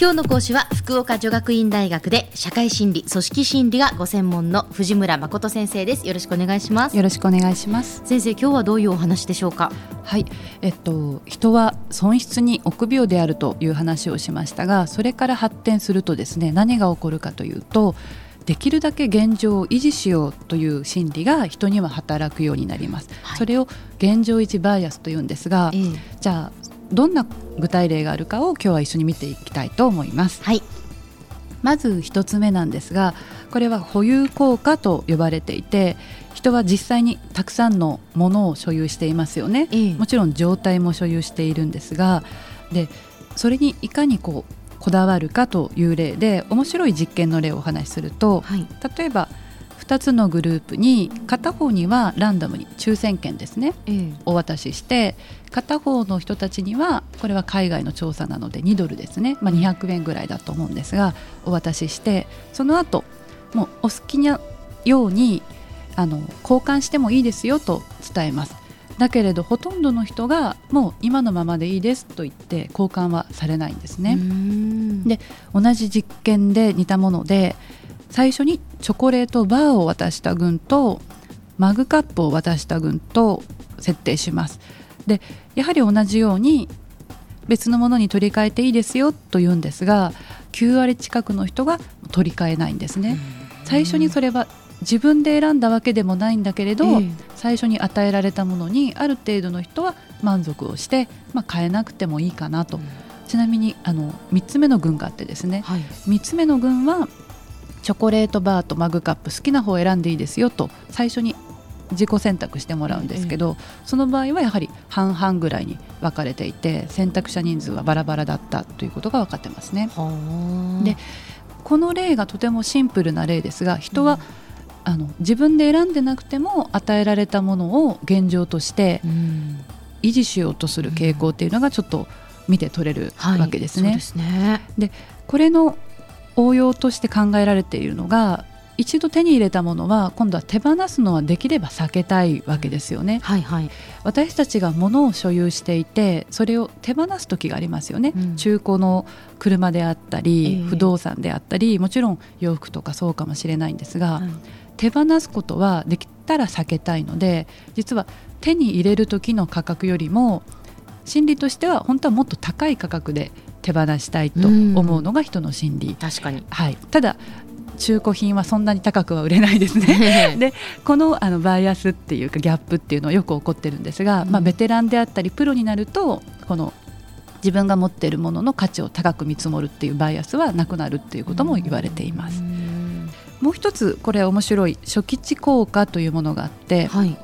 今日の講師は福岡女学院大学で社会心理組織心理がご専門の藤村誠先生です。よろしくお願いします。よろしくお願いします。先生今日はどういうお話でしょうか？はい。えっと人は損失に臆病であるという話をしましたがそれから発展するとですね何が起こるかというとできるだけ現状を維持しようという心理が人には働くようになります、はい、それを現状維持バイアスというんですが、えー、じゃあどんな具体例があるかを今日は一緒に見ていきたいと思います。はい、まず一つ目なんですがこれは保有効果と呼ばれていて人は実際にたくさんのものを所有していますよね、ええ、もちろん状態も所有しているんですがでそれにいかにこうこだわるかという例で面白い実験の例をお話しすると、はい、例えば2つのグループに片方にはランダムに抽選券ですね、ええ、お渡しして片方の人たちにはこれは海外の調査なので2ドルですね、まあ、200円ぐらいだと思うんですがお渡ししてその後もうお好きなようにあの交換してもいいですよと伝えます。だけれどほとんどの人がもう今のままでいいですと言って交換はされないんですね。で同じ実験で似たもので最初にチョコレートバーを渡した群とマグカップを渡した群と設定します。でやはり同じように別のものに取り替えていいですよと言うんですが9割近くの人が取り替えないんですね。最初にそれは自分で選んだわけでもないんだけれど、えー、最初に与えられたものにある程度の人は満足をして、まあ、変えなくてもいいかなと、うん、ちなみにあの3つ目の群があってですね、はい、3つ目の群はチョコレートバーとマグカップ好きな方を選んでいいですよと最初に自己選択してもらうんですけど、その場合はやはり半々ぐらいに分かれていて選択者人数はバラバラだったということが分かってますね。でこの例がとてもシンプルな例ですが人は、あの自分で選んでなくても与えられたものを現状として維持しようとする傾向っていうのがちょっと見て取れるわけですね。で、ね、これの応用として考えられているのが一度手に入れたものは今度は手放すのはできれば避けたいわけですよね、はいはい、私たちが物を所有していてそれを手放す時がありますよね、うん、中古の車であったり、えー、不動産であったりもちろん洋服とかそうかもしれないんですが、はい、手放すことはできたら避けたいので実は手に入れる時の価格よりも心理としては本当はもっと高い価格で手放したいと思うのが人の心理、確かに、はい、ただ中古品はそんなに高くは売れないですね。でこのあのバイアスっていうかギャップっていうのはよく起こってるんですが、うん、まあ、ベテランであったりプロになるとこの自分が持っているものの価値を高く見積もるっていうバイアスはなくなるっていうことも言われています。もう一つこれ面白い初期値効果というものがあって、はい、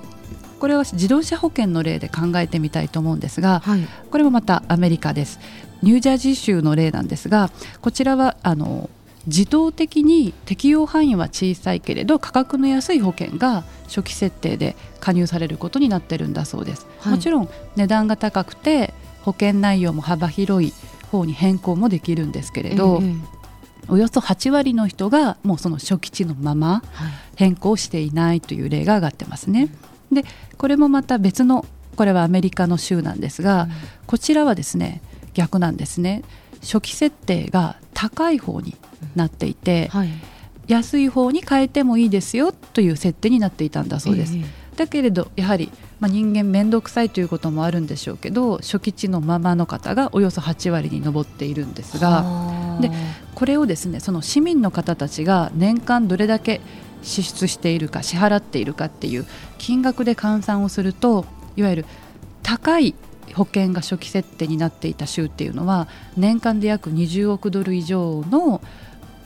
これは自動車保険の例で考えてみたいと思うんですが、はい、これもまたアメリカですニュージャージー州の例なんですがこちらはあの自動的に適用範囲は小さいけれど価格の安い保険が初期設定で加入されることになってるんだそうです、はい、もちろん値段が高くて保険内容も幅広い方に変更もできるんですけれど、えー、およそ8割の人がもうその初期値のまま変更していないという例が上がってますね。でこれもまた別のこれはアメリカの州なんですが、うん、こちらはですね逆なんですね。初期設定が高い方になっていて、はい、安い方に変えてもいいですよという設定になっていたんだそうです。えー、だけれどやはり、まあ、人間面倒くさいということもあるんでしょうけど初期値のままの方がおよそ8割に上っているんですがでこれをですねその市民の方たちが年間どれだけ支出しているか支払っているかっていう金額で換算をするといわゆる高い保険が初期設定になっていた州っていうのは年間で約20億ドル以上の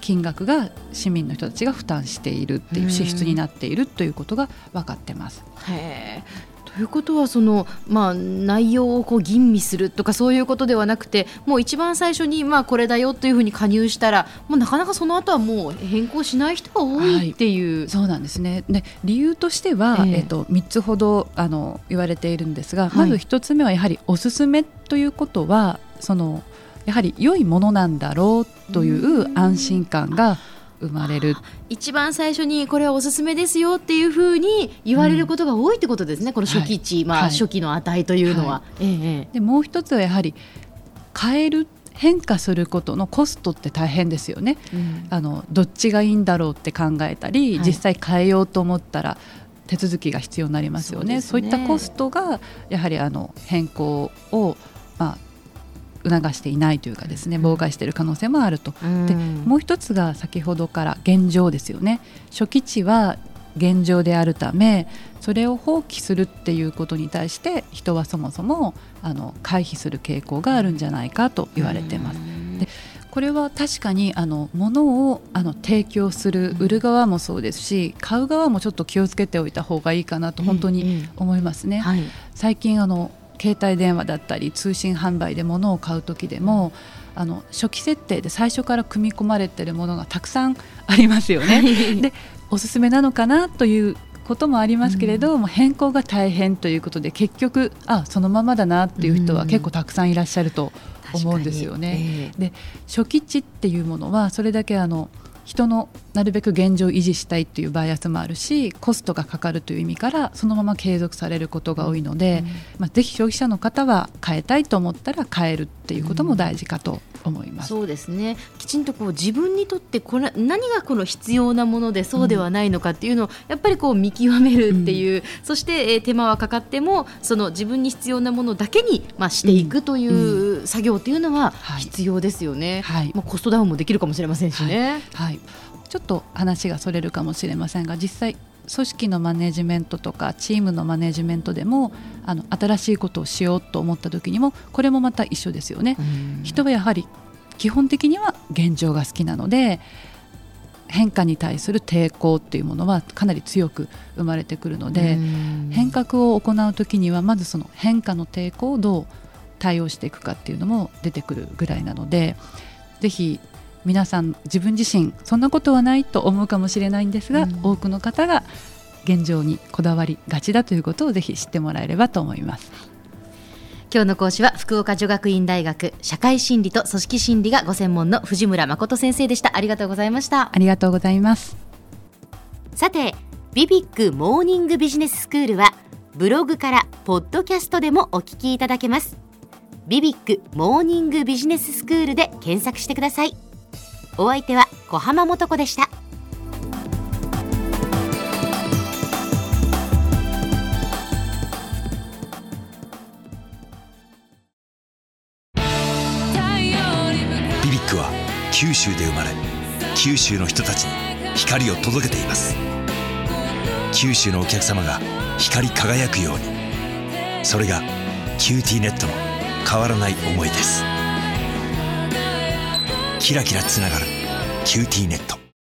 金額が市民の人たちが負担しているっていう支出になっているということが分かってます。へということはその、まあ、内容をこう吟味するとかそういうことではなくてもう一番最初に、まあ、これだよというふうに加入したらもうなかなかその後はもう変更しない人が多いっていう、はい、そうなんですね。で理由としては、えー、えーと3つほどあの言われているんですが、はい、まず1つ目はやはりおすすめということはそのやはり良いものなんだろうという安心感が生まれる。一番最初にこれはおすすめですよっていうふうに言われることが多いってことですね、うん、この初期値、はい、まあ、初期の値というのは。はい、ええ、でもう一つはやはり変える変化することのコストって大変ですよね、うん、あのどっちがいいんだろうって考えたり、はい、実際変えようと思ったら手続きが必要になりますよね。そう、ね、いったコストがやはりあの変更をまあ促していないというかですね妨害している可能性もあると、うん、でもう一つが先ほどから現状ですよね。初期値は現状であるためそれを放棄するっていうことに対して人はそもそもあの回避する傾向があるんじゃないかと言われています。でこれは確かにあの物をあの提供する売る側もそうですし買う側もちょっと気をつけておいた方がいいかなと本当に思いますね。うんうんはい、最近あの携帯電話だったり通信販売で物を買う時でもあの初期設定で最初から組み込まれているものがたくさんありますよね。でおすすめなのかなということもありますけれど、うん、変更が大変ということで結局あそのままだなっていう人は結構たくさんいらっしゃると思うんですよね。えー、で初期値っていうものはそれだけあの人のなるべく現状を維持したいっていうバイアスもあるしコストがかかるという意味からそのまま継続されることが多いので、うん、まあ、ぜひ消費者の方は変えたいと思ったら変えるっていうことも大事かと思います。そうですね。きちんとこう自分にとってこれ何がこの必要なものでそうではないのかっていうのをやっぱりこう見極めるっていう、うん、そして、えー、手間はかかってもその自分に必要なものだけに、まあ、していくという作業っていうのは必要ですよね。はい、もうコストダウンもできるかもしれませんしね。はい、はい、ちょっと話がそれるかもしれませんが実際組織のマネジメントとかチームのマネジメントでもあの新しいことをしようと思った時にもこれもまた一緒ですよね。人はやはり基本的には現状が好きなので変化に対する抵抗っていうものはかなり強く生まれてくるので変革を行う時にはまずその変化の抵抗をどう対応していくかっていうのも出てくるぐらいなのでぜひ皆さん自分自身そんなことはないと思うかもしれないんですが、うん、多くの方が現状にこだわりがちだということをぜひ知ってもらえればと思います。今日の講師は福岡女学院大学社会心理と組織心理がご専門の藤村誠先生でした。ありがとうございました。ありがとうございます。さてビビックモーニングビジネススクールはブログからポッドキャストでもお聞きいただけます。ビビックモーニングビジネススクールで検索してくださいお相手は小浜もとこでした。ビビックは九州で生まれ九州の人たちに光を届けています。九州のお客様が光り輝くように。それが QTnetの変わらない思いです。キラキラつながる QTnet。